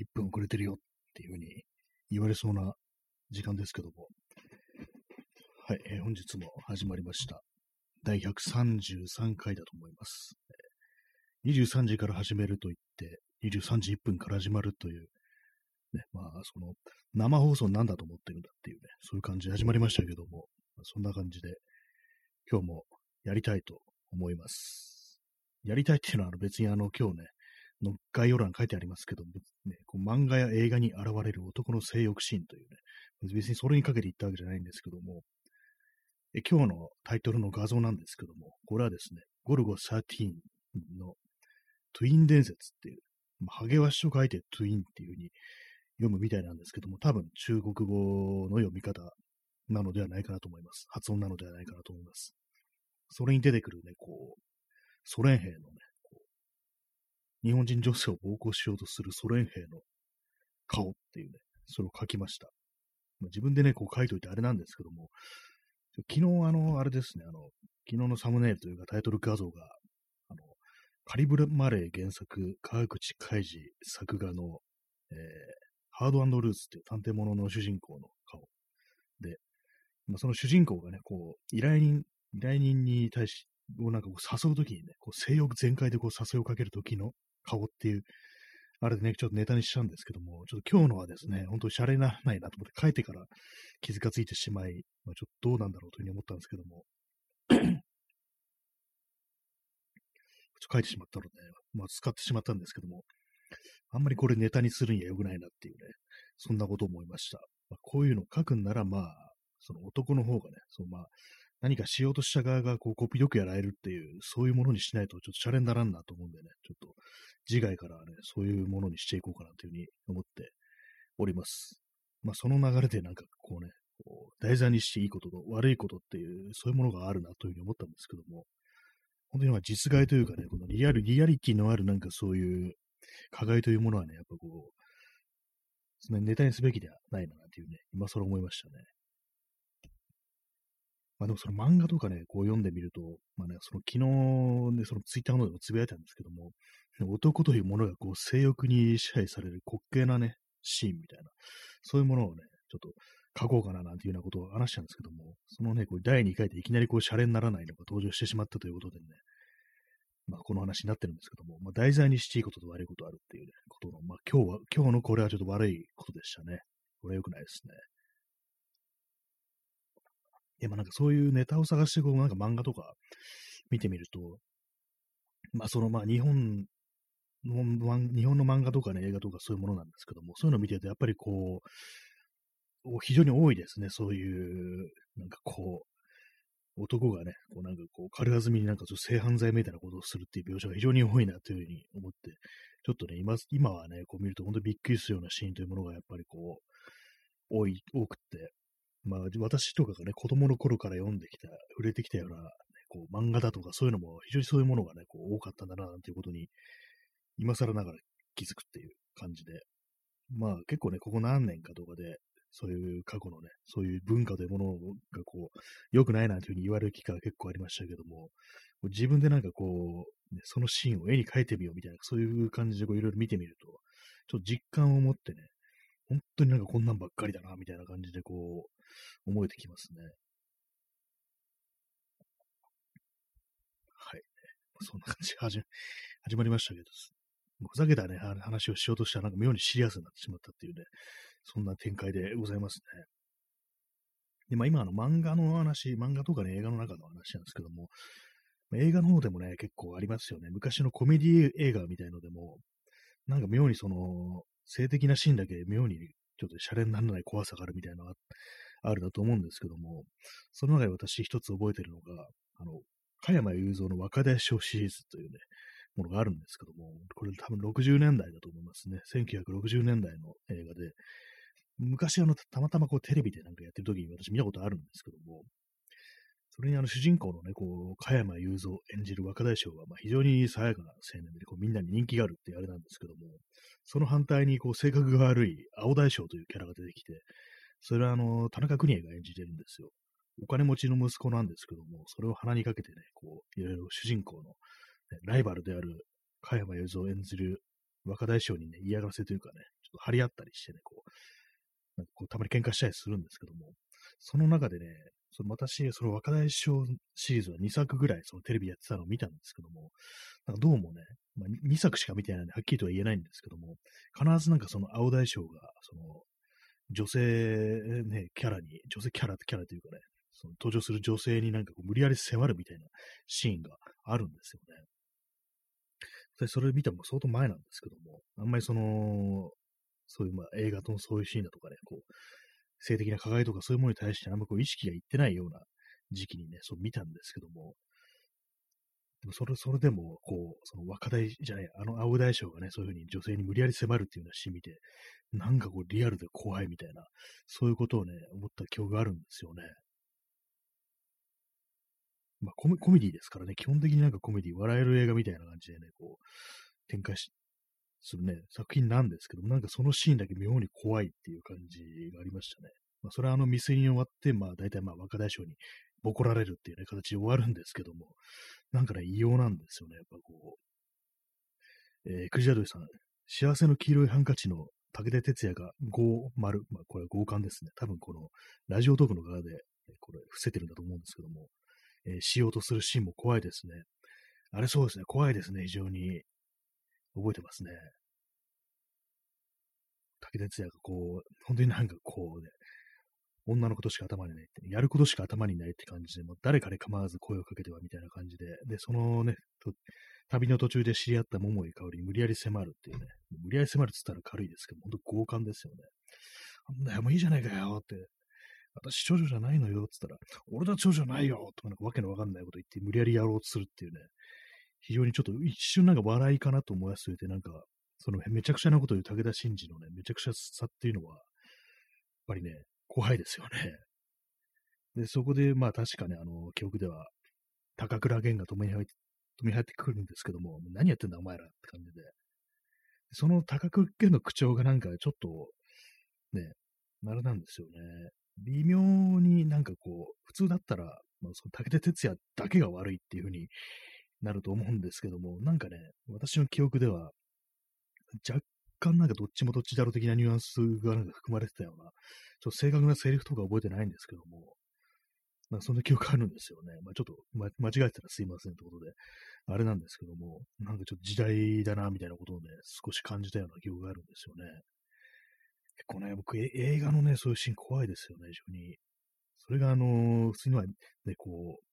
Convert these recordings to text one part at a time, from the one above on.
1分遅れてるよっていうふうに言われそうな時間ですけども。はい、えー、本日も始まりました。第133回だと思います。23時から始めると言って、23時1分から始まるという、ね、まあ、その、生放送なんだと思ってるんだっていうね、そういう感じで始まりましたけども、ま、そんな感じで、今日もやりたいと思います。やりたいっていうのは別にあの、今日ね、の概要欄に書いてありますけど、ね、こう漫画や映画に現れる男の性欲シーンというね、別にそれにかけて言ったわけじゃないんですけども、え今日のタイトルの画像なんですけども、これはですね、ゴルゴ13のトゥイン伝説っていう、まあ、ハゲワシと書いてトゥインっていう風に読むみたいなんですけども、多分中国語の読み方なのではないかなと思います。発音なのではないかなと思います。それに出てくるね、こう、ソ連兵の、日本人女性を暴行しようとするソ連兵の顔っていうね、それを書きました。自分でね、こう書いといてあれなんですけども、昨日あの、あれですね、あの、昨日のサムネイルというかタイトル画像が、あの、カリブル・マレー原作、川口海二作画の、えー、ハードルーツっていう探偵物の主人公の顔で、まあ、その主人公がね、こう、依頼人、依頼人に対し、をなんかこう誘うときにね、こう性欲全開でこう誘いをかけるときの顔っていう、あれでね、ちょっとネタにしちゃうんですけども、ちょっと今日のはですね、本当にシャレなないなと思って書いてから傷がついてしまい、まあ、ちょっとどうなんだろうというふうに思ったんですけども、ちょっと書いてしまったので、まあ、使ってしまったんですけども、あんまりこれネタにするには良くないなっていうね、そんなことを思いました。まあ、こういうのを書くんなら、まあ、その男の方がね、そのまあ、何かしようとした側がこう、コピーよくやられるっていう、そういうものにしないとちょっとシャレにならんなと思うんでね、ちょっと次回からね、そういうものにしていこうかなというふうに思っております。まあ、その流れでなんかこうね、こう題材にしていいことと悪いことっていう、そういうものがあるなというふうに思ったんですけども、本当にまあ実害というかね、このリアル、リアリティのあるなんかそういう加害というものはね、やっぱこう、ネタにすべきではないなというね、今更思いましたね。まあでもその漫画とかね、こう読んでみると、まあね、その昨日ね、そのツイッターの方でもつぶやいたんですけども、男というものがこう性欲に支配される滑稽なね、シーンみたいな、そういうものをね、ちょっと書こうかななんていうようなことを話したんですけども、そのね、こう第2回でいきなりこうシャレにならないのが登場してしまったということでね、まあこの話になってるんですけども、まあ題材にしていいことと悪いことあるっていうね、ことの、まあ今日は、今日のこれはちょっと悪いことでしたね。これは良くないですね。でもなんかそういうネタを探して、こうなんか漫画とか見てみると、まあそのまあ日本の、日本の漫画とかね、映画とかそういうものなんですけども、そういうのを見てるとやっぱりこう、非常に多いですね、そういう、なんかこう、男がね、こうなんかこう、軽はずみになんか性犯罪みたいなことをするっていう描写が非常に多いなというふうに思って、ちょっとね、今今はね、こう見ると本当にびっくりするようなシーンというものがやっぱりこう、多い、多くって、まあ、私とかがね、子供の頃から読んできた、触れてきたような、ね、こう漫画だとかそういうのも、非常にそういうものがね、こう多かったんだな、なんていうことに、今更ながら気づくっていう感じで、まあ結構ね、ここ何年かとかで、そういう過去のね、そういう文化というものがこう、良くないなんていうふうに言われる機会が結構ありましたけども、自分でなんかこう、ね、そのシーンを絵に描いてみようみたいな、そういう感じでこういろいろ見てみると、ちょっと実感を持ってね、本当になんかこんなんばっかりだな、みたいな感じでこう、思えてきますね。はい。そんな感じで始始まりましたけど、ふざけたね、話をしようとしたらなんか妙にシリアスになってしまったっていうね、そんな展開でございますね。で、まあ今あの漫画の話、漫画とかね、映画の中の話なんですけども、映画の方でもね、結構ありますよね。昔のコメディ映画みたいのでも、なんか妙にその、性的なシーンだけ妙にちょっとシャレにならない怖さがあるみたいなのがあるだと思うんですけども、その中で私一つ覚えてるのが、あの、加山雄三の若大将シリーズというね、ものがあるんですけども、これ多分60年代だと思いますね。1960年代の映画で、昔あの、たまたまこうテレビでなんかやってる時に私見たことあるんですけども、それにあの主人公のね、こう、加山雄三演じる若大将は、まあ、非常に爽やかな青年で、こうみんなに人気があるってあれなんですけども、その反対にこう性格が悪い青大将というキャラが出てきて、それはあの、田中邦衛が演じてるんですよ。お金持ちの息子なんですけども、それを鼻にかけてね、こう、いろいろ主人公の、ね、ライバルである加山雄三演じる若大将にね、嫌がらせというかね、ちょっと張り合ったりしてね、こう、こうたまに喧嘩したりするんですけども、その中でね、その私、その若大将シリーズは2作ぐらいそのテレビやってたのを見たんですけども、なんかどうもね、まあ、2作しか見てないんで、はっきりとは言えないんですけども、必ずなんかその青大将が、その、女性ね、キャラに、女性キャラ、キャラというかね、その登場する女性になんかこう無理やり迫るみたいなシーンがあるんですよね。でそれ見たのも相当前なんですけども、あんまりその、そういうまあ映画とのそういうシーンだとかね、こう、性的な加害とかそういうものに対してあんまこう意識がいってないような時期にね、そう見たんですけども、でもそれ、それでも、こう、その若大じゃない、あの青大将がね、そういうふうに女性に無理やり迫るっていうようなシーン見て、なんかこうリアルで怖いみたいな、そういうことをね、思った記憶があるんですよね。まあコメ、コメディですからね、基本的になんかコメディ、笑える映画みたいな感じでね、こう、展開し、するね、作品なんですけども、なんかそのシーンだけ妙に怖いっていう感じがありましたね。まあ、それはあの未遂に終わって、まあ大体まあ若大将にボコられるっていうね、形で終わるんですけども、なんかね、異様なんですよね、やっぱこう。えー、クジラドリさん、幸せの黄色いハンカチの武田鉄矢が5丸、まあこれは強姦ですね。多分このラジオトークの側で、これ伏せてるんだと思うんですけども、えー、しようとするシーンも怖いですね。あれそうですね、怖いですね、非常に。覚えてますね。武田鉄矢がこう、本当になんかこうね、女のことしか頭にないって、やることしか頭にないって感じで、もう誰かで構わず声をかけてはみたいな感じで、で、そのね、旅の途中で知り合った桃井香りに無理やり迫るっていうね、無理やり迫るって言ったら軽いですけど、本当強姦ですよね。あんなよ、もういいじゃないかよって、私長女じゃないのよって言ったら、俺だ長女じゃないよとかなんかわけのわかんないこと言って無理やりやろうとするっていうね、非常にちょっと一瞬なんか笑いかなと思いすぎて、なんか、そのめちゃくちゃなことを言う武田真治のね、めちゃくちゃさっていうのは、やっぱりね、怖いですよね。で、そこで、まあ確かね、あの、記憶では、高倉健が止めに入って、止めに入ってくるんですけども、何やってんだお前らって感じで。その高倉健の口調がなんかちょっと、ね、あれなんですよね。微妙になんかこう、普通だったら、まあ、その武田鉄矢だけが悪いっていうふうになると思うんですけども、なんかね、私の記憶では、若干なんかどっちもどっちだろう的なニュアンスがなんか含まれてたような、ちょっと正確なセリフとか覚えてないんですけども、なんかそんな記憶あるんですよね。まあちょっと、ま、間違えたらすいませんってことで、あれなんですけども、なんかちょっと時代だな、みたいなことをね、少し感じたような記憶があるんですよね。結構ね、僕、映画のね、そういうシーン怖いですよね、非常に。それが、あのー、普通にはね、こう、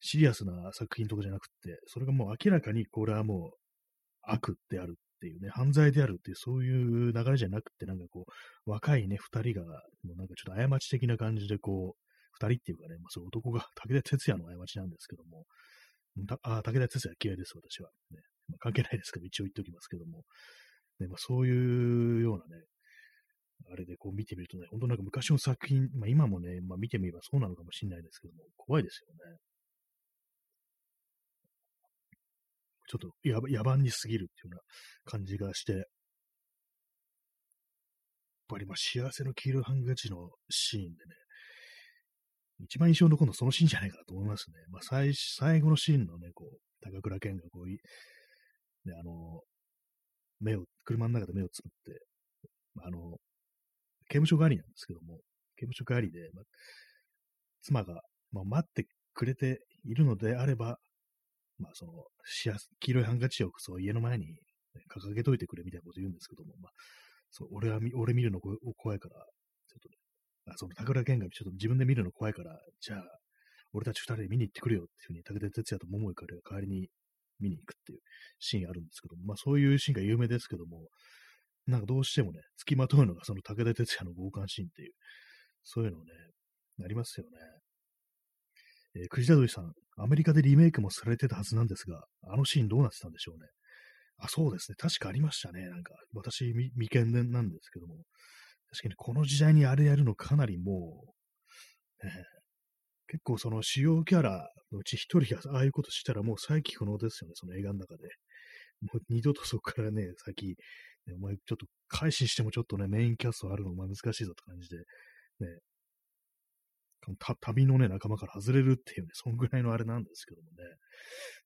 シリアスな作品とかじゃなくて、それがもう明らかにこれはもう悪であるっていうね、犯罪であるっていう、そういう流れじゃなくて、なんかこう、若いね、二人が、もうなんかちょっと過ち的な感じでこう、二人っていうかね、まあ、そう男が、武田鉄矢の過ちなんですけども、あ、武田鉄矢嫌いです、私は。ねまあ、関係ないですけど、一応言っておきますけども、ねまあ、そういうようなね、あれでこう見てみるとね、本当なんか昔の作品、まあ、今もね、まあ、見てみればそうなのかもしれないですけども、怖いですよね。ちょっと野蛮に過ぎるっていうような感じがして、やっぱりまあ幸せの黄色いハンカチのシーンでね、一番印象に残るのはそのシーンじゃないかなと思いますね。まあ最最後のシーンのね、こう、高倉健がこうね、あの、目を、車の中で目をつぶって、あの、刑務所帰りなんですけども、刑務所帰りで、まあ、妻が、まあ、待ってくれているのであれば、まあ、その、黄色いハンカチをそう家の前に掲げといてくれみたいなこと言うんですけども、まあ、そう俺は俺見るの怖いから、ちょっとね、あその高倉健がちょっと自分で見るの怖いから、じゃあ、俺たち二人で見に行ってくるよっていうふうに、武田鉄矢と桃井かりが代わりに見に行くっていうシーンあるんですけども、まあそういうシーンが有名ですけども、なんかどうしてもね、付きまとうのがその武田鉄矢の強姦シーンっていう、そういうのね、なりますよね。えー、藤田鳥さん、アメリカでリメイクもされてたはずなんですが、あのシーンどうなってたんでしょうね。あ、そうですね。確かありましたね。なんか、私、未見なんですけども。確かにこの時代にあれやるのかなりもう、えー、結構その主要キャラのうち一人がああいうことしたらもう再起不能ですよね。その映画の中で。もう二度とそこからね、先、お前ちょっと改心してもちょっとね、メインキャストあるのお前難しいぞって感じで、ね、旅のね、仲間から外れるっていうね、そんぐらいのあれなんですけどもね。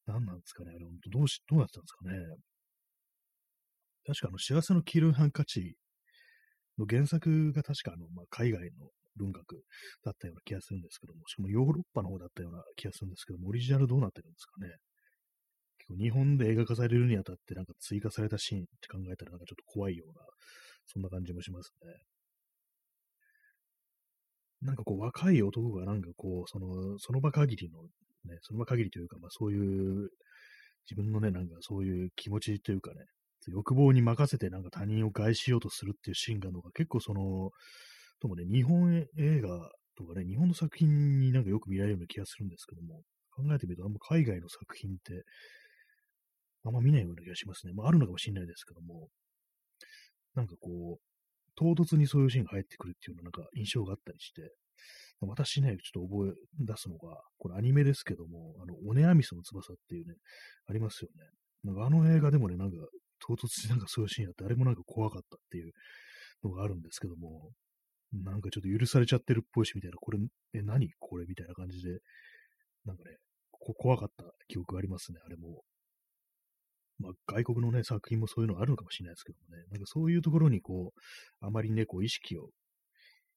何なんですかね、あれ、どうし、どうなってたんですかね。確かあの、幸せの黄色いハンカチの原作が確かあの、まあ、海外の文学だったような気がするんですけども、しかもヨーロッパの方だったような気がするんですけども、オリジナルどうなってるんですかね。結構日本で映画化されるにあたってなんか追加されたシーンって考えたらなんかちょっと怖いような、そんな感じもしますね。なんかこう若い男がなんかこう、その、その場限りの、ね、その場限りというか、まあそういう自分のね、なんかそういう気持ちというかね、欲望に任せてなんか他人を害しようとするっていうシーンがのが結構その、ともね、日本映画とかね、日本の作品になんかよく見られるような気がするんですけども、考えてみるとあんま海外の作品ってあんま見ないような気がしますね。まああるのかもしれないですけども、なんかこう、唐突にそういうシーンが入ってくるっていうようなんか印象があったりして、私ね、ちょっと覚え出すのが、これアニメですけども、あの、オネアミスの翼っていうね、ありますよね。なんかあの映画でもね、なんか唐突になんかそういうシーンあって、あれもなんか怖かったっていうのがあるんですけども、なんかちょっと許されちゃってるっぽいし、みたいな、これ、え、何？これ？みたいな感じで、なんかね、こ怖かった記憶ありますね、あれも。まあ、外国のね、作品もそういうのあるのかもしれないですけどもね、なんかそういうところにこう、あまりね、こう意識を、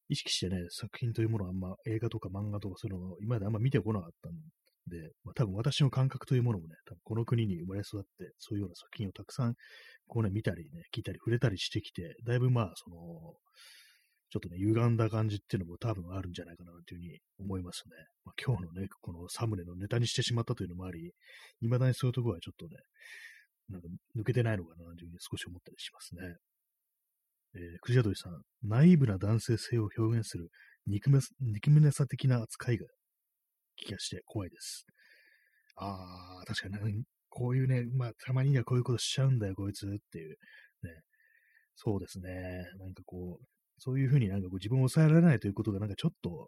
意識してね、作品というものはあんま映画とか漫画とかそういうのを今まであんま見てこなかったんで、まあ、多分私の感覚というものもね、多分この国に生まれ育って、そういうような作品をたくさん、こうね、見たりね、聞いたり触れたりしてきて、だいぶまあ、その、ちょっとね、歪んだ感じっていうのも多分あるんじゃないかなというふうに思いますね。まあ、今日のね、このサムネのネタにしてしまったというのもあり、未だにそういうところはちょっとね、なんか抜けてないのかなというふうに少し思ったりしますね。えー、クジャドリさん、ナイーブな男性性を表現する憎め憎めなさ的な扱いが気がして怖いです。ああ、確かに、こういうね、まあ、たまにはこういうことしちゃうんだよ、こいつっていう、ね。そうですね。なんかこう、そういうふうになんかこう自分を抑えられないということがなんかちょっと、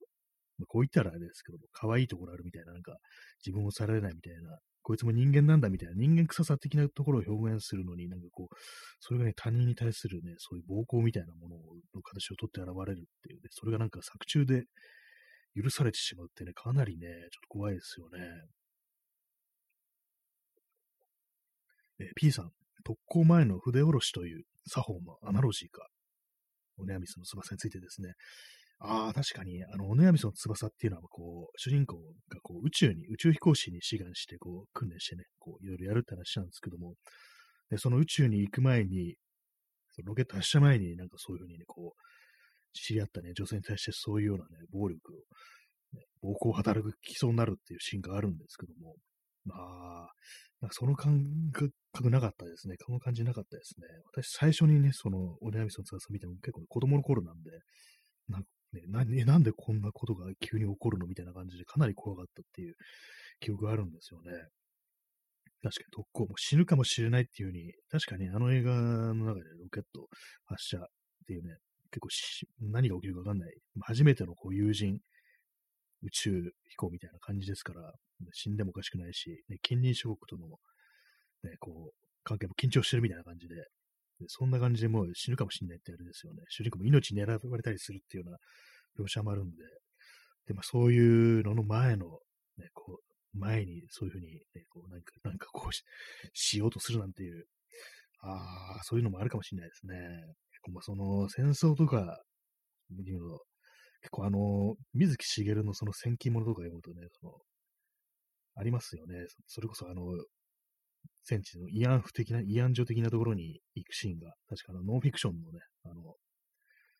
ま、こう言ったらあれですけども、可愛いところあるみたいな、なんか自分を抑えられないみたいなこいつも人間なんだみたいな、人間臭さ的なところを表現するのに、なんかこう、それがね、他人に対するね、そういう暴行みたいなものの形をとって現れるっていうね、それがなんか作中で許されてしまうってね、かなりね、ちょっと怖いですよね。え P さん、特攻前の筆下ろしという作法のアナロジーか、オネアミスの翼についてですね、ああ、確かに、あの、オネアミソの翼っていうのは、こう、主人公がこう宇宙に、宇宙飛行士に志願して、こう、訓練してね、こう、いろいろやるって話なんですけども、でその宇宙に行く前に、そのロケット発射前になんかそういうふうにね、こう、知り合ったね、女性に対してそういうようなね、暴力を、ね、暴行を働くきそうになるっていうシーンがあるんですけども、まあ、なんかその感覚なかったですね。この感じなかったですね。私最初にね、その、オネアミソの翼見ても結構子供の頃なんで、なんかね、ななんでこんなことが急に起こるのみたいな感じでかなり怖かったっていう記憶があるんですよね。確かに特攻も死ぬかもしれないっていう風に、確かにあの映画の中でロケット発射っていうね、結構何が起きるかわかんない、初めてのこう友人、宇宙飛行みたいな感じですから、死んでもおかしくないし、ね、近隣諸国との、ね、こう、関係も緊張してるみたいな感じ、でそんな感じでもう死ぬかもしれないってあれですよね。主人公も命狙われたりするっていうような描写もあるんで、で、まあそういうのの前の、ね、こう、前にそういうふうに、ね、こうなんか、なんかこうし、しようとするなんていう、ああ、そういうのもあるかもしれないですね。結構まあその戦争とか、いうの結構あの、水木しげるのその戦記物とか読むとね、その、ありますよね。それこそあの、戦地の慰安婦的な、慰安所的なところに行くシーンが、確かのノンフィクションのね、あの、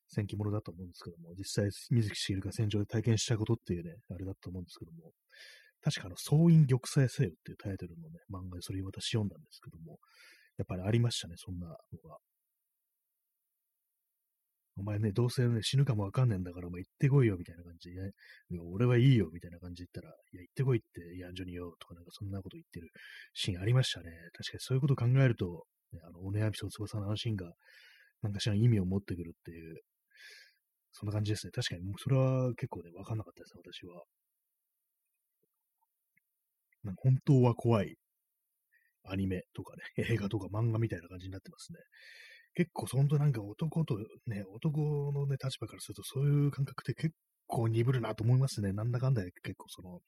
戦記ものだと思うんですけども、実際、水木しげるが戦場で体験したことっていうね、あれだと思うんですけども、確かあの、総員玉砕せよっていうタイトルのね、漫画でそれ私読んだんですけども、やっぱりありましたね、そんなのが。お前ね、どうせね、死ぬかもわかんねえんだから、お前行ってこいよ、みたいな感じで、ね、俺はいいよ、みたいな感じで言ったら、いや、行ってこいって、ヤンジョニよ、とかなんかそんなこと言ってるシーンありましたね。確かにそういうことを考えると、ね、あの、おねやびと翼のあのシーンが、なんかしら意味を持ってくるっていう、そんな感じですね。確かに、もうそれは結構ね、わかんなかったですね、私は。なんか本当は怖いアニメとかね、映画とか漫画みたいな感じになってますね。結構、本当なんか男とね、男のね、立場からすると、そういう感覚って結構鈍るなと思いますね。なんだかんだ結構その、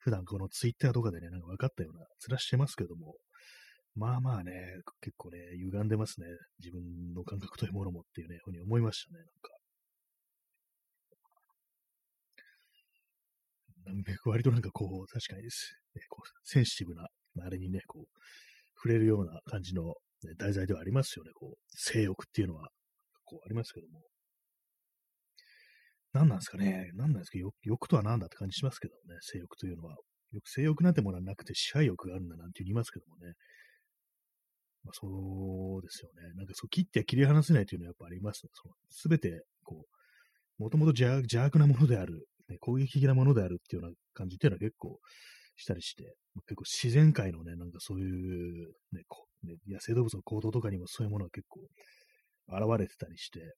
普段このツイッターとかでね、なんか分かったような面してますけども、まあまあね、結構ね、歪んでますね。自分の感覚というものもっていうね、ふうに思いましたね、なんか。割となんかこう、確かにです、ね、こうセンシティブな、あれにね、こう、触れるような感じの、ね、題材ではありますよね、こう、性欲っていうのは、こう、ありますけども。何なんですかね何なんですか欲とは何だって感じしますけどね、性欲というのは。よく性欲なんてものはなくて支配欲があるんだなんて言いますけどもね。まあ、そうですよね。なんかそう切って切り離せないというのはやっぱありますね。すべて、こう、もともと邪悪なものであるね、攻撃的なものであるっていうような感じっていうのは結構したりして、結構自然界のね、なんかそういうね、こね野生動物の行動とかにもそういうものが結構現れてたりして、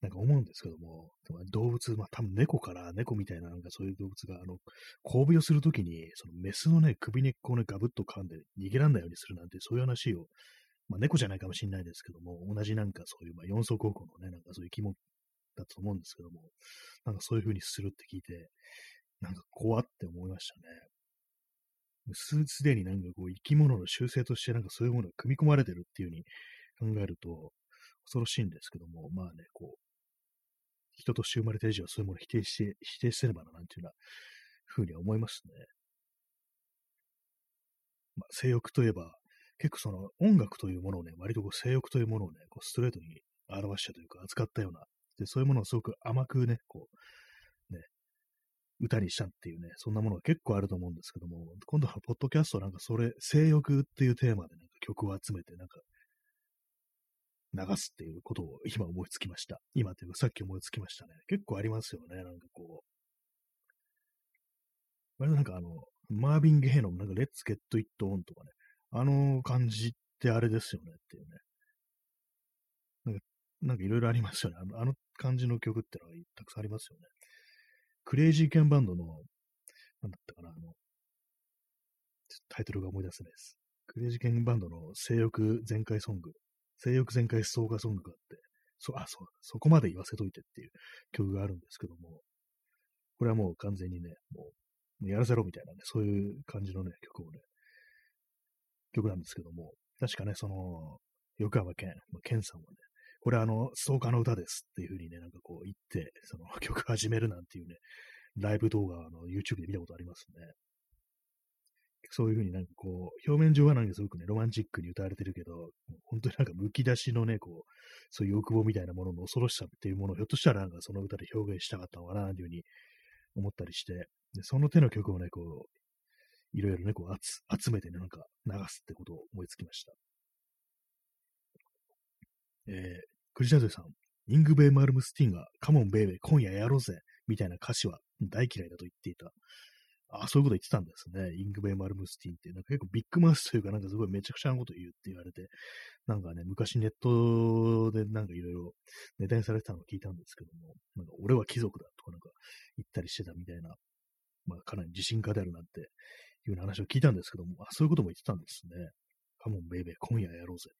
なんか思うんですけども、動物、まあ多分猫から猫みたいななんかそういう動物が、あの、交尾をするときに、そのメスのね、首根っこをね、ガブッと噛んで逃げらんないようにするなんて、そういう話を、まあ猫じゃないかもしれないですけども、同じなんかそういう、まあ四足歩行のね、なんかそういう生き物だと思うんですけども、なんかそういう風にするって聞いて、なんか怖って思いましたね。す、でになんかこう生き物の習性としてなんかそういうものが組み込まれてるっていう風に考えると、恐ろしいんですけども、まあね、こう、人として生まれた以上はそういうものを否定して、否定してればな、なんていうような風には思いますね。まあ、性欲といえば、結構その音楽というものをね、割とこう性欲というものをね、こうストレートに表したというか、扱ったようなで、そういうものをすごく甘くね、こう、歌にしたっていうね、そんなものが結構あると思うんですけども、今度はポッドキャストなんかそれ、性欲っていうテーマでなんか曲を集めて、なんか、流すっていうことを今思いつきました。今というかさっき思いつきましたね。結構ありますよね、なんかこう。割となんかあの、マービン・ゲイのなんか、レッツ・ゲット・イット・オンとかね、あの感じってあれですよねっていうね。なんか、なんかいろいろありますよね。あのあの感じの曲ってのはたくさんありますよね。クレイジーケンバンドの、なんだったかな、あの、タイトルが思い出せないです。クレイジーケンバンドの性欲全開ソング、性欲全開総合ソングがあって、そ、あ、そう、そこまで言わせといてっていう曲があるんですけども、これはもう完全にね、もう、やらせろみたいなね、そういう感じのね、曲をね、曲なんですけども、確かね、その、横山健、健さんはね、これあの、ストーカーの歌ですっていう風にね、なんかこう言って、その曲始めるなんていうね、ライブ動画の YouTube で見たことありますね。そういう風になんかこう、表面上はなんかすごくね、ロマンチックに歌われてるけど、本当になんか剥き出しのね、こう、そういう欲望みたいなものの恐ろしさっていうものをひょっとしたらなんかその歌で表現したかったのかな、という風に思ったりして、でその手の曲をね、こう、いろいろね、こう集めてね、なんか流すってことを思いつきました。えー、クリシャゼさん、イングベイ・マルムスティンが、カモン・ベイベー、今夜やろうぜ、みたいな歌詞は大嫌いだと言っていた。あ、そういうこと言ってたんですね。イングベイ・マルムスティンって。なんか結構ビッグマウスというか、なんかすごいめちゃくちゃなこと言うって言われて、なんかね、昔ネットでなんかいろいろネタにされてたのを聞いたんですけども、なんか俺は貴族だとかなんか言ったりしてたみたいな、まあかなり自信家であるなんていうような話を聞いたんですけども、あ、そういうことも言ってたんですね。カモン・ベイベー、今夜やろうぜ。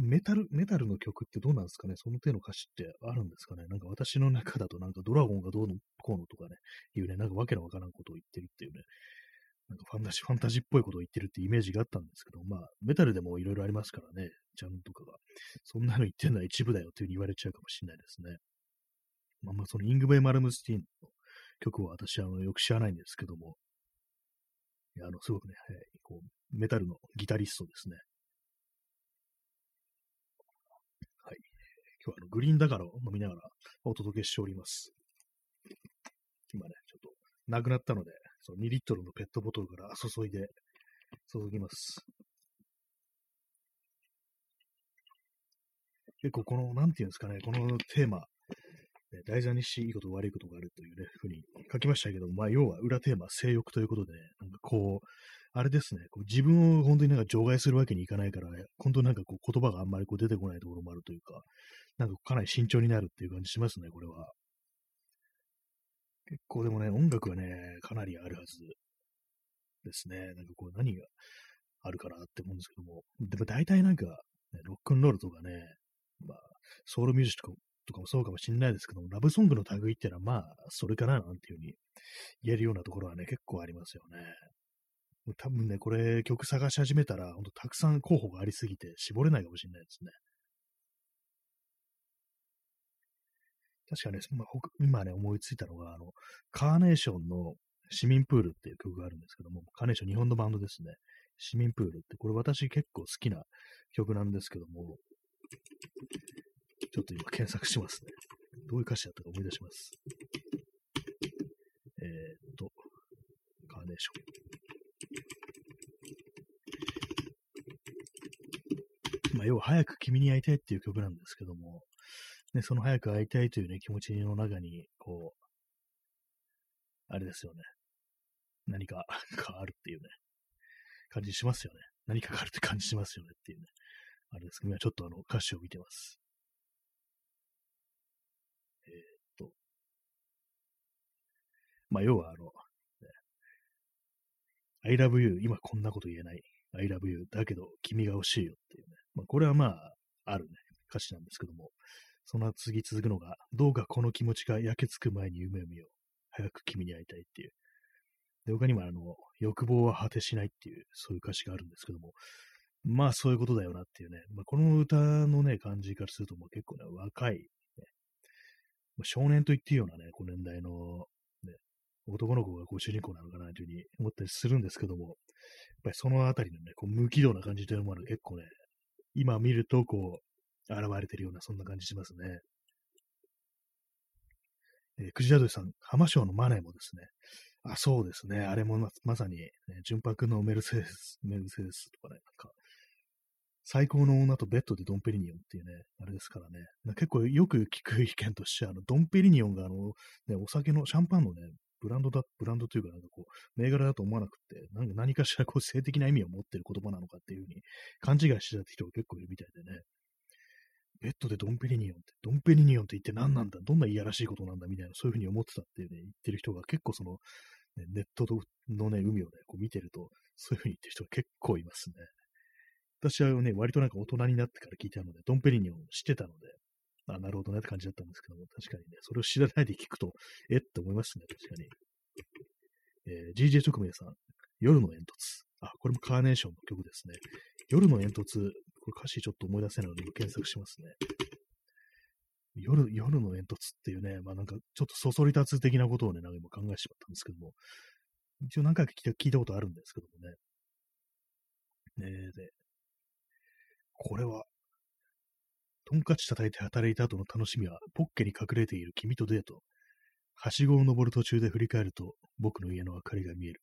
メタル、メタルの曲ってどうなんですかね？その手の歌詞ってあるんですかね？なんか私の中だとなんかドラゴンがどうのこうのとかね、いうね、なんかわけのわからんことを言ってるっていうね、なんかファンタジー、ファンタジーっぽいことを言ってるってイメージがあったんですけど、まあ、メタルでもいろいろありますからね、ジャンルとかが。そんなの言ってるのは一部だよっていうふうに言われちゃうかもしれないですね。まあまあ、そのイングベイ・マルムスティンの曲は私はあのよく知らないんですけども、いや、あの、すごくね、はい、こう、メタルのギタリストですね。今日はあのグリーンだからを飲みながらお届けしております。今ね、ちょっとなくなったので、その2リットルのペットボトルから注いで、注ぎます。結構この、なんていうんですかね、このテーマ、題材にしいいこと悪いことがあるというね、ふうに書きましたけど、まあ、要は裏テーマ、性欲ということで、なんかこう、あれですね、こう自分を本当になんか除外するわけにいかないから、本当なんかこう言葉があんまりこう出てこないところもあるというか、なんかかなり慎重になるっていう感じしますね、これは。結構でもね、音楽はね、かなりあるはずですね。なんかこう何があるかなって思うんですけども。でも大体なんか、ね、ロックンロールとかね、まあ、ソウルミュージックとかもそうかもしれないですけども、ラブソングの類っていうのはまあ、それかななんていうふうに言えるようなところはね、結構ありますよね。多分ね、これ曲探し始めたら、ほんとたくさん候補がありすぎて絞れないかもしれないですね。確かね、まあ、今ね、思いついたのが、あの、カーネーションの市民プールっていう曲があるんですけども、カーネーション日本のバンドですね。市民プールって、これ私結構好きな曲なんですけども、ちょっと今検索しますね。どういう歌詞だったか思い出します。えー、っと、カーネーション。まあ、要は早く君に会いたいっていう曲なんですけども、ね、その早く会いたいというね、気持ちの中に、こう、あれですよね。何か があるっていうね、感じしますよね。何かがあるって感じしますよねっていうね。あれですけど、今ちょっとあの歌詞を見てます。えー、っと。まあ、要はあの、I love you, 今こんなこと言えない。I love you, だけど君が欲しいよっていうね。まあ、これはまあ、あるね、歌詞なんですけども、その次続くのが、どうかこの気持ちが焼けつく前に夢を見よう。早く君に会いたいっていう。で、他にもあの、欲望は果てしないっていう、そういう歌詞があるんですけども、まあそういうことだよなっていうね、まあ、この歌のね、感じからするともう結構ね、若い、ね、少年と言っていいようなね、この年代の、ね、男の子がこう主人公なのかなというふうに思ったりするんですけども、やっぱりそのあたりのね、こう無軌道な感じというのも結構ね、今見るとこう、現れてるような、そんな感じしますね。えー、クジラドリさん、浜省のマネーもですね、あ、そうですね。あれもままさに、ね、純白のメルセデス、メルセデスとかね、なんか、最高の女とベッドでドンペリニオンっていうね、あれですからね、結構よく聞く意見として、あの、ドンペリニオンがあの、ね、お酒の、シャンパンのね、ブランドだ、ブランドというか、なんかこう、銘柄だと思わなくて、なんか何かしらこう性的な意味を持ってる言葉なのかっていうふうに勘違いしてた人が結構いるみたいでね。ベッドでドンペリニオンって、ドンペリニオンって言って何なんだ？どんないやらしいことなんだみたいな、そういうふうに思ってたっていうね、言ってる人が結構その、ね、ネットのね、海をね、こう見てると、そういうふうに言ってる人が結構いますね。私はね、割となんか大人になってから聞いたので、ドンペリニオン知ってたので、あ、なるほどねって感じだったんですけども、確かにね、それを知らないで聞くと、えっ？て思いますね、確かに。えー、GJ 特命さん、夜の煙突。あ、これもカーネーションの曲ですね。夜の煙突、これ歌詞ちょっと思い出せないので検索しますね。夜、夜の煙突っていうね、まあなんかちょっとそそり立つ的なことをね、なんか今考えてしまったんですけども、一応何回か聞いたことあるんですけどもね。ねで、これは、トンカチ叩いて働いた後の楽しみは、ポッケに隠れている君とデート。はしごを登る途中で振り返ると、僕の家の明かりが見える。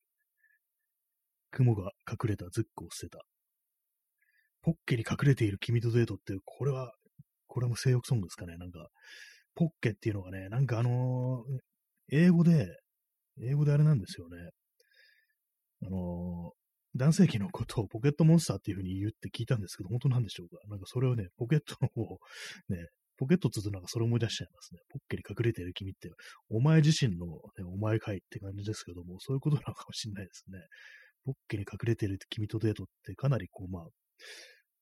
雲が隠れたズックを捨てた。ポッケに隠れている君とデートって、これは、これも性欲ソングですかね。なんか、ポッケっていうのがね、なんかあのー、英語で、英語であれなんですよね。あのー、男性器のことをポケットモンスターっていう風に言うって聞いたんですけど、本当なんでしょうか？なんかそれをね、ポケットの方、ね、ポケットつつなんかそれ思い出しちゃいますね。ポッケに隠れている君って、お前自身の、ね、お前かいって感じですけども、そういうことなのかもしれないですね。ポッケに隠れている君とデートってかなりこう、まあ、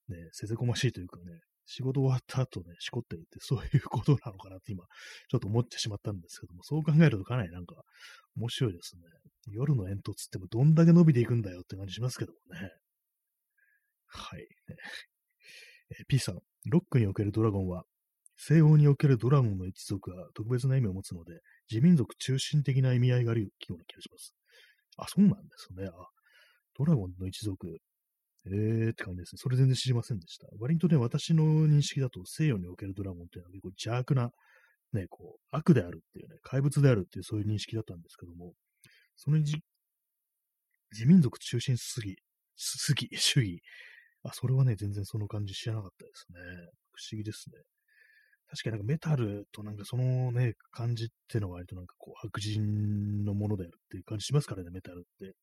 ね、せぜこましいというかね、仕事終わった後ね、しこってるってそういうことなのかなって今、ちょっと思ってしまったんですけども、そう考えるとかなりなんか面白いですね。夜の煙突ってもどんだけ伸びていくんだよって感じしますけどもね。はい。え P さん、ロックにおけるドラゴンは、西欧におけるドラゴンの一族が特別な意味を持つので、自民族中心的な意味合いがあるような気がします。あ、そうなんですね。あ、ドラゴンの一族、えーって感じですね。それ全然知りませんでした。割とね、私の認識だと西洋におけるドラゴンっていうのは結構邪悪な、ね、こう、悪であるっていうね、怪物であるっていうそういう認識だったんですけども、そのじ自民族中心主義、主義、主義。あ、それはね、全然その感じ知らなかったですね。不思議ですね。確かになんかメタルとなんかそのね、感じっていうのは割となんかこう白人のものであるっていう感じしますからね、メタルって。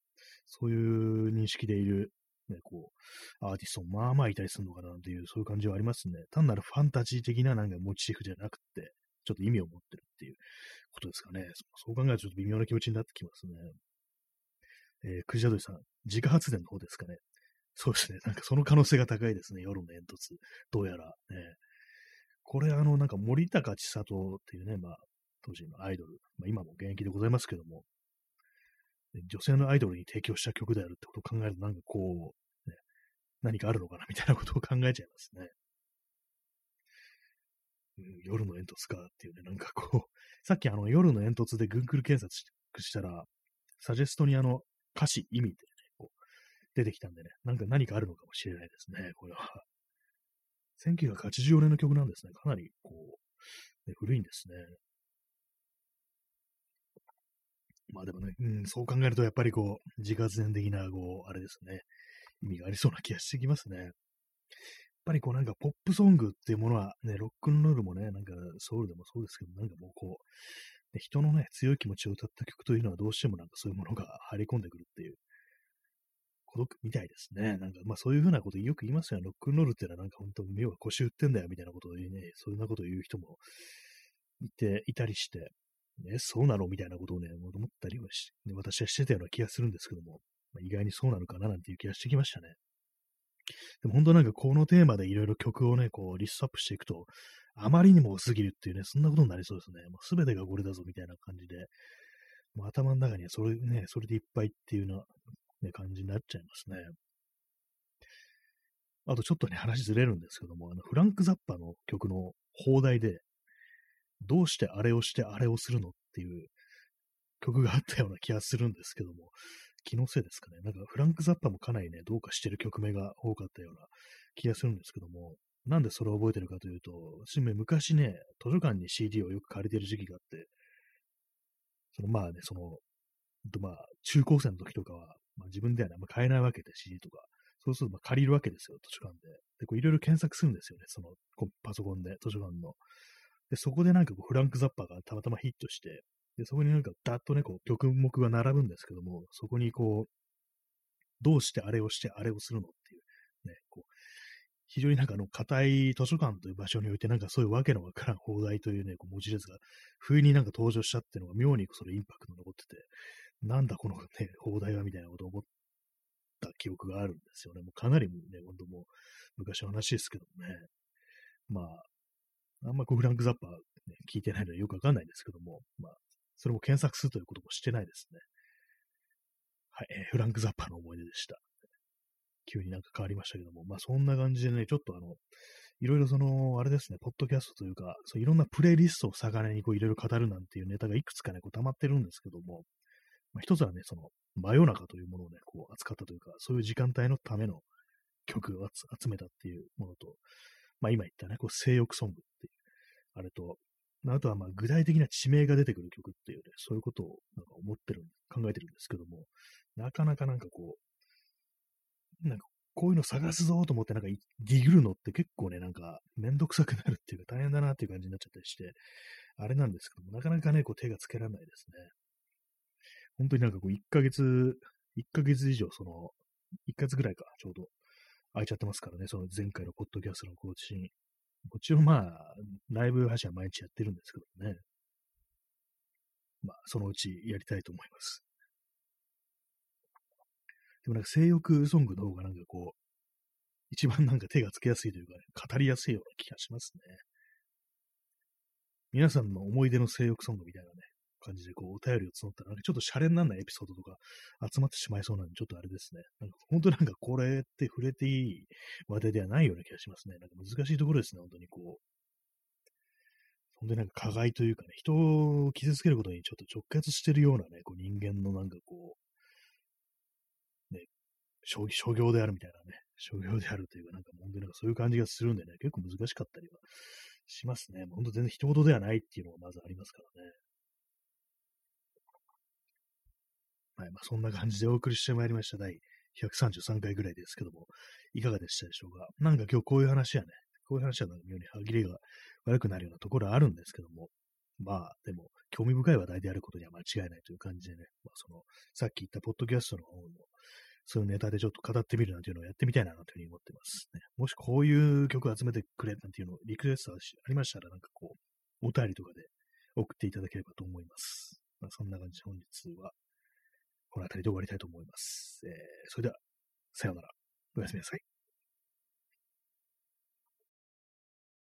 そういう認識でいるね、こう、アーティストもまあまあいたりするのかなっていう、そういう感じはありますね。単なるファンタジー的ななんかモチーフじゃなくて、ちょっと意味を持ってるっていうことですかね。そう考えるとちょっと微妙な気持ちになってきますね。えー、クジラドリさん、自家発電の方ですかね。そうですね。なんかその可能性が高いですね。夜の煙突。どうやら。ね、これ、あの、なんか森高千里っていうね、まあ、当時のアイドル、まあ、今も現役でございますけども、女性のアイドルに提供した曲であるってことを考えると、なんかこう、ね、何かあるのかなみたいなことを考えちゃいますね。うん、夜の煙突かっていうね、なんかこう、さっきあの夜の煙突で Google 検索したら、サジェストにあの歌詞、意味でね、こう出てきたんでね、なんか何かあるのかもしれないですね、これは。1984年の曲なんですね。かなりこう、ね、古いんですね。まあでもね、うん、そう考えるとやっぱりこう、自活伝的な、こう、あれですね、意味がありそうな気がしてきますね。やっぱりこうなんかポップソングっていうものはね、ロックンロールもね、なんかソウルでもそうですけど、なんかもうこう、人のね、強い気持ちを歌った曲というのはどうしてもなんかそういうものが入り込んでくるっていう孤独みたいですね。なんかまあそういうふうなことよく言いますよ。ロックンロールってのはなんか本当目は腰打ってんだよみたいなことを言うね、そんなことを言う人もいて、いたりして、ね、そうなの？みたいなことをね、思ったりはし、ね、私はしてたような気がするんですけども、まあ、意外にそうなのかななんていう気がしてきましたね。でも本当なんかこのテーマでいろいろ曲をね、こうリストアップしていくと、あまりにも多すぎるっていうね、そんなことになりそうですね。もう全てがこれだぞみたいな感じで、もう頭の中にはそれね、それでいっぱいっていうような、ね、感じになっちゃいますね。あとちょっとね、話ずれるんですけども、あのフランク・ザッパの曲の放題で、どうしてあれをしてあれをするのっていう曲があったような気がするんですけども、気のせいですかね。なんかフランク・ザッパもかなりね、どうかしてる曲名が多かったような気がするんですけども、なんでそれを覚えてるかというと、私も昔ね、図書館に CD をよく借りてる時期があって、そのまあね、その、まあ、中高生の時とかは、まあ、自分ではね、あ買えないわけで CD とか、そうするとまあ借りるわけですよ、図書館で。で、こういろいろ検索するんですよね、そのパソコンで、図書館の。で、そこでなんかこうフランク・ザッパーがたまたまヒットして、で、そこになんかダッとね、こう曲目が並ぶんですけども、そこにこう、どうしてあれをしてあれをするのっていう、ね、こう、非常になんかあの、硬い図書館という場所において、なんかそういうわけのわからん放題というね、こう文字列が、不意になんか登場したっていうのが妙にそれインパクト残ってて、なんだこのね、放題はみたいなことを思った記憶があるんですよね。もうかなりもうね、本当もう昔の話ですけどもね。まあ、あんまこうフランク・ザッパー、ね、聞いてないのでよくわかんないんですけども、まあ、それも検索するということもしてないですね。はい、えー、フランク・ザッパーの思い出でした。急になんか変わりましたけども、まあそんな感じでね、ちょっとあの、いろいろその、あれですね、ポッドキャストというか、そういろんなプレイリストを魚にこういろいろ語るなんていうネタがいくつかね、こう溜まってるんですけども、まあ、一つはね、その、真夜中というものをね、こう扱ったというか、そういう時間帯のための曲を集めたっていうものと、まあ今言ったね、こう性欲ソングっていう、あれと、あ、あとはまあ具体的な地名が出てくる曲っていうね、そういうことをなんか思ってる、考えてるんですけども、なかなかなんかこう、なんかこういうの探すぞと思ってなんかディグるのって結構ね、なんかめんどくさくなるっていうか大変だなっていう感じになっちゃったりして、あれなんですけども、なかなかね、こう手がつけられないですね。本当になんかこう1ヶ月、1ヶ月以上その、1ヶ月ぐらいか、ちょうど空いちゃってますからね、その前回のポッドキャストの更新。こっちもまあ、ライブ配信は毎日やってるんですけどね。まあ、そのうちやりたいと思います。でもなんか性欲ソングの方がなんかこう、一番なんか手がつけやすいというかね、語りやすいような気がしますね。皆さんの思い出の性欲ソングみたいなね、感じでこうお便りを募ったら、なんかちょっとシャレにならないエピソードとか集まってしまいそうなんで、ちょっとあれですね。なんか本当なんかこれって触れていい話題ではないような気がしますね。なんか難しいところですね、本当にこう。本当になんか加害というかね、人を傷つけることにちょっと直結してるようなね、こう人間のなんかこう、ね、商商業であるみたいなね、商業であるというか、なんか本当になんかそういう感じがするんでね、結構難しかったりはしますね。本当全然人事ではないっていうのがまずありますからね。はい。まあ、そんな感じでお送りしてまいりました。第133回ぐらいですけども、いかがでしたでしょうか？なんか今日こういう話はね、こういう話はなんか妙に歯切れが悪くなるようなところあるんですけども、まあ、でも、興味深い話題であることには間違いないという感じでね、まあ、その、さっき言ったポッドキャストの方の、そういうネタでちょっと語ってみるなんていうのをやってみたいなというふうに思ってます、ね。もしこういう曲集めてくれなんていうのをリクエストありましたら、なんかこう、お便りとかで送っていただければと思います。まあ、そんな感じで本日はこの辺りで終わりたいと思います。えー、それでは、さようなら。おやすみなさい。